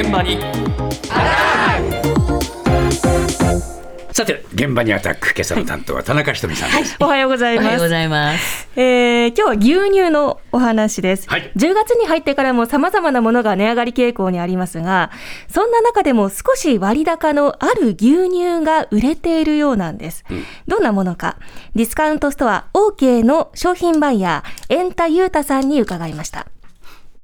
現場にさて現場にアタック今朝の担当は田中ひとみさんです、おはようございます。おはようございます。えー今日は牛乳のお話です。はい10月に入ってからも様々なものが値上がり傾向にありますが、そんな中でも少し割高のある牛乳が売れているようなんです。どんなものか、ディスカウントストア OK の商品バイヤー、エンタユータさんに伺いました。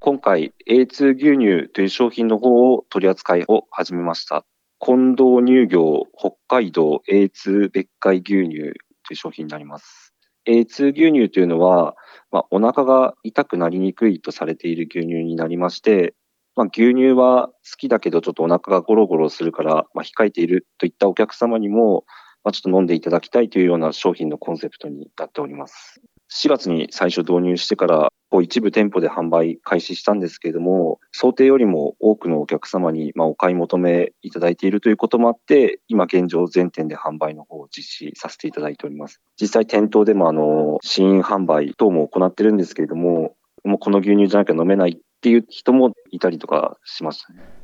今回 A2 牛乳という商品の方を取り扱いを始めました。近藤乳業北海道 A2 別海牛乳という商品になります。A2 牛乳というのは、まあ、お腹が痛くなりにくいとされている牛乳になりまして、まあ、牛乳は好きだけどちょっとお腹がゴロゴロするから、まあ、控えているといったお客様にも、まあ、ちょっと飲んでいただきたいというような商品のコンセプトになっております。4月に最初導入してから、こう一部店舗で販売開始したんですけれども、想定よりも多くのお客様にまお買い求めいただいているということもあって、今現状全店で販売の方を実施させていただいております。実際店頭でもあの、試飲販売等も行ってるんですけれども、もうこの牛乳じゃなきゃ飲めないっていう人もいたりとかしましたね。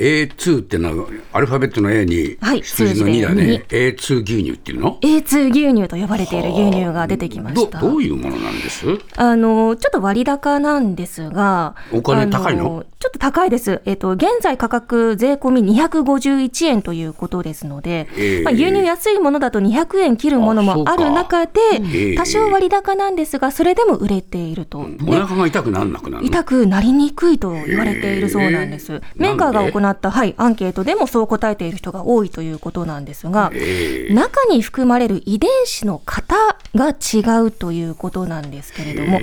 A2 ってのはアルファベットの A にはい数字の2だね、A2 牛乳っていうの？A2 牛乳と呼ばれている牛乳が出てきまどした。どういうものなんです？あの、ちょっと割高なんですが、お金高いの？あちょっと高いです。えっと、現在価格税込み251円ということですので、ええ。まあ、牛乳安いものだと200円切るものもある中でええ、多少割高なんですが、それでも売れていると。おで腹が痛くなんなくなるの？痛くなりにくいと言われているそうなんです。えメーカーが行った、はい、アンケートでもそう答えている人が多いということなんですが、ええ中に含まれる遺伝子の型が違うということなんですけれども、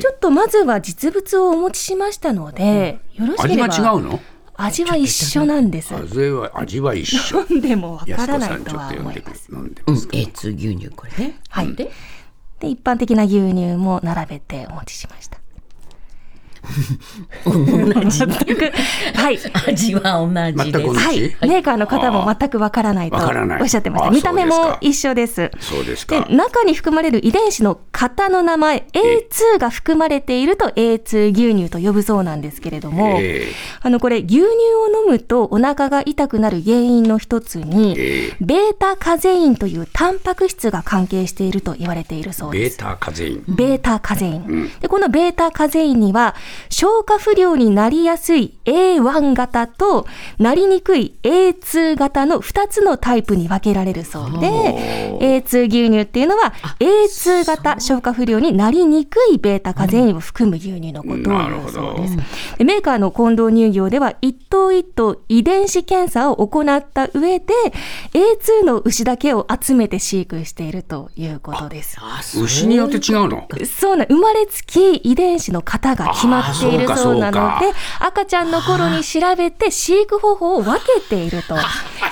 ちょっとまずは実物をお持ちしましたので、よろしけ味ればが違うの？味は一緒なんです。味は味は一緒。飲んでもわからないとは思います。飲んでうん、ますか、A2 牛乳これね。はい。で、で、一般的な牛乳も並べてお持ちしました。同じ。全く、はい。味は同じです。全く同じはい、メーカーの方も全くわからないとわからないおっしゃってました。あ見た目も一緒です。そうですでか中に含まれる遺伝子の型の名前 A2 が含まれていると A2 牛乳と呼ぶそうなんですけれども、えあのこれ牛乳を飲むとお腹が痛くなる原因の一つに、えベータカゼインというタンパク質が関係していると言われているそうです。ベータカゼインベータカゼイン。で、このベータカゼインには、消化不良になりやすい A1 型と、なりにくい A2 型の2つのタイプに分けられるそうで、A2 牛乳っていうのは、A2 型消化不良になりにくいベータカゼインを含む牛乳のことを言うそうです。でメーカーの近藤乳業では、一頭一頭遺伝子検査を行った上で、A2 の牛だけを集めて飼育しているということです。牛によって違うの？そうな、生まれつき遺伝子の型が決まっているそうなの。で赤ちゃんの頃に調べて飼育方法を分けていると、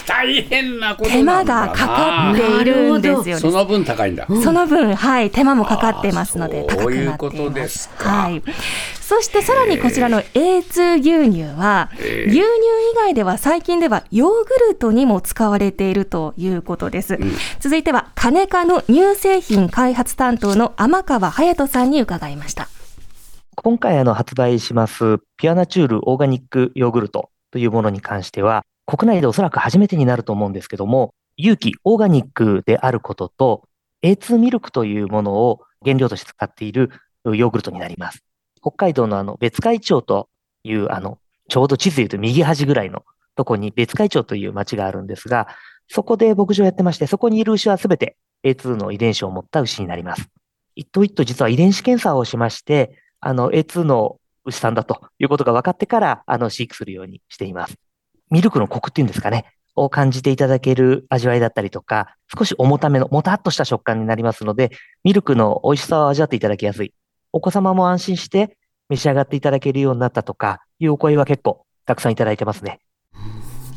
大変なこと手間なんだな。がかかっているんですよね。その分高いんだ、その分、はい、手間もかかってますので、高くなっていそういうことまですはい。そしてさらにこちらの A2 牛乳は、えー。牛乳以外では最近ではヨーグルトにも使われているということです。続いては、金科の乳製品開発担当の天川隼人さんに伺いました。今回あの発売しますピュアナチュールオーガニックヨーグルトというものに関しては、国内でおそらく初めてになると思うんですけども、有機オーガニックであることと、A2 ミルクというものを原料として使っているヨーグルトになります。北海道のあの別海町というあの、ちょうど地図で言うと右端ぐらいのとこに別海町という町があるんですが、そこで牧場やってまして、そこにいる牛はすべて A2 の遺伝子を持った牛になります。一頭一頭実は遺伝子検査をしまして、あの A2 の牛さんだということが分かってから、あの飼育するようにしています。ミルクのコクっていうんですかね、を感じていただける味わいだったりとか、少し重ための、もたっとした食感になりますので、ミルクの美味しさを味わっていただきやすい。お子様も安心して召し上がっていただけるようになったとかいうお声は結構たくさんいただいてますね。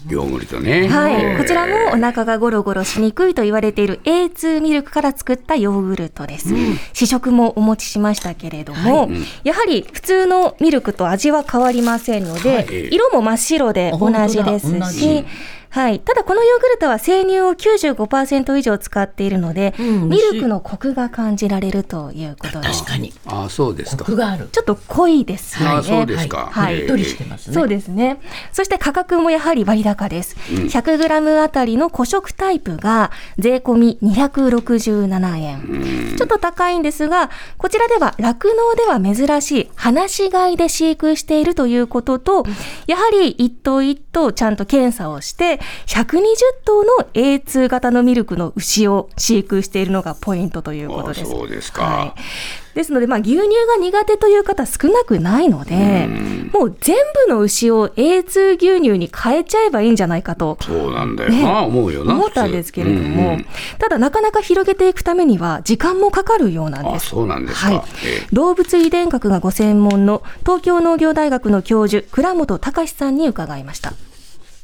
ヨーグルトね。はい。えーこちらもお腹がゴロゴロしにくいと言われている A2 ミルクから作ったヨーグルトです。試食もお持ちしましたけれども、やはり普通のミルクと味は変わりませんので、はい。色も真っ白で同じですしじ、はい。ただこのヨーグルトは生乳を95%以上使っているので、うんミルクのコクが感じられるということです。確かに。ああ、そうですか。コクがある。ちょっと濃いですよね。ああ、そうですか。はいえーしっとりしてますね。そうですね。そして価格もやはり割高です。100g あたりの古食タイプが税込み267円。ちょっと高いんですが、こちらでは酪農では珍しい放し飼いで飼育しているということと、やはり一頭一頭ちゃんと検査をして、120頭の A2 型のミルクの牛を飼育しているのがポイントということです。あそうですかはいですので、まあ、牛乳が苦手という方少なくないので、もう全部の牛を A2 牛乳に変えちゃえばいいんじゃないかとそうなんだよな、思うよな。思ったんですけれども、ただなかなか広げていくためには時間もかかるようなんであ、す。そうなんですか。はいえ動物遺伝学がご専門の東京農業大学の教授、倉本隆さんに伺いました。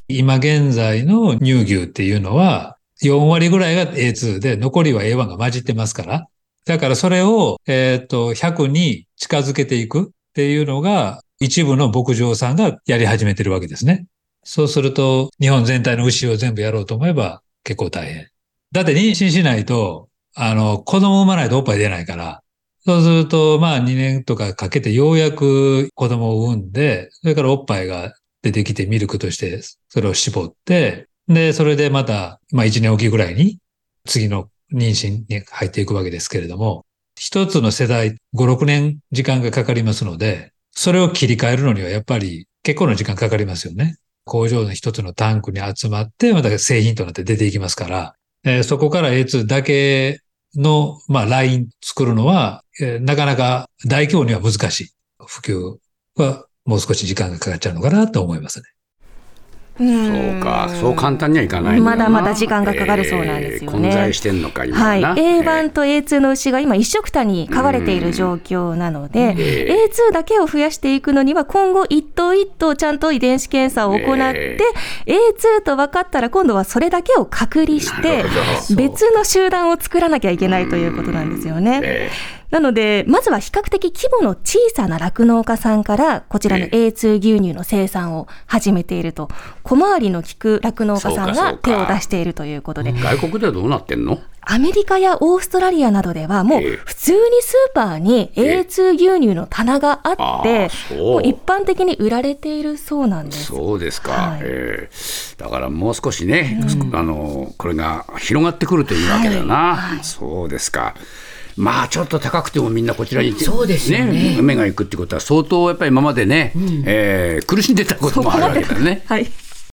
今現在の乳牛っていうのは、4割ぐらいが A2 で、残りは A1 が混じってますから。だからそれを、えっ、と、100に近づけていくっていうのが、一部の牧場さんがやり始めてるわけですね。そうすると、日本全体の牛を全部やろうと思えば結構大変。だって妊娠しないと、あの、子供産まないとおっぱい出ないから、そうすると、まあ2年とかかけてようやく子供を産んで、それからおっぱいが出てきてミルクとしてそれを絞って、で、それでまた、まあ1年おきぐらいに次の妊娠に入っていくわけですけれども、一つの世代5、6年時間がかかりますので、それを切り替えるのにはやっぱり結構な時間かかりますよね。工場の一つのタンクに集まって、また製品となって出ていきますから、えーそこから A2 だけの、まあ、ライン作るのは、えーなかなか大規模には難しい。普及はもう少し時間がかかっちゃうのかなと思いますね。そうか、そう簡単にはいかないまだまだ時間がかかるそうなんですよね。えー混在してんのか、今はい。はな。A1 と A2 の牛が今一緒くたに飼われている状況なので、え A2 だけを増やしていくのには今後一頭一頭ちゃんと遺伝子検査を行って、A2 と分かったら今度はそれだけを隔離して別の集団を作らなきゃいけないということなんですよね。えなので、まずは比較的規模の小さな酪農家さんから、こちらの A2 牛乳の生産を始めていると、小回りの利く酪農家さんが手を出しているということで、ー外国ではどうなってんの？アメリカやオーストラリアなどではもうええ。普通にスーパーに A2 牛乳の棚があってもう一般的に売られているそうなんです。そうですか、はい。えーだからもう少しね、あのこれが広がってくるというわけだな、そうですか。まあちょっと高くてもみんなこちらにそうですよね目が行くってことは相当やっぱり今までね、えー苦しんでたこともあるわけだね。はい。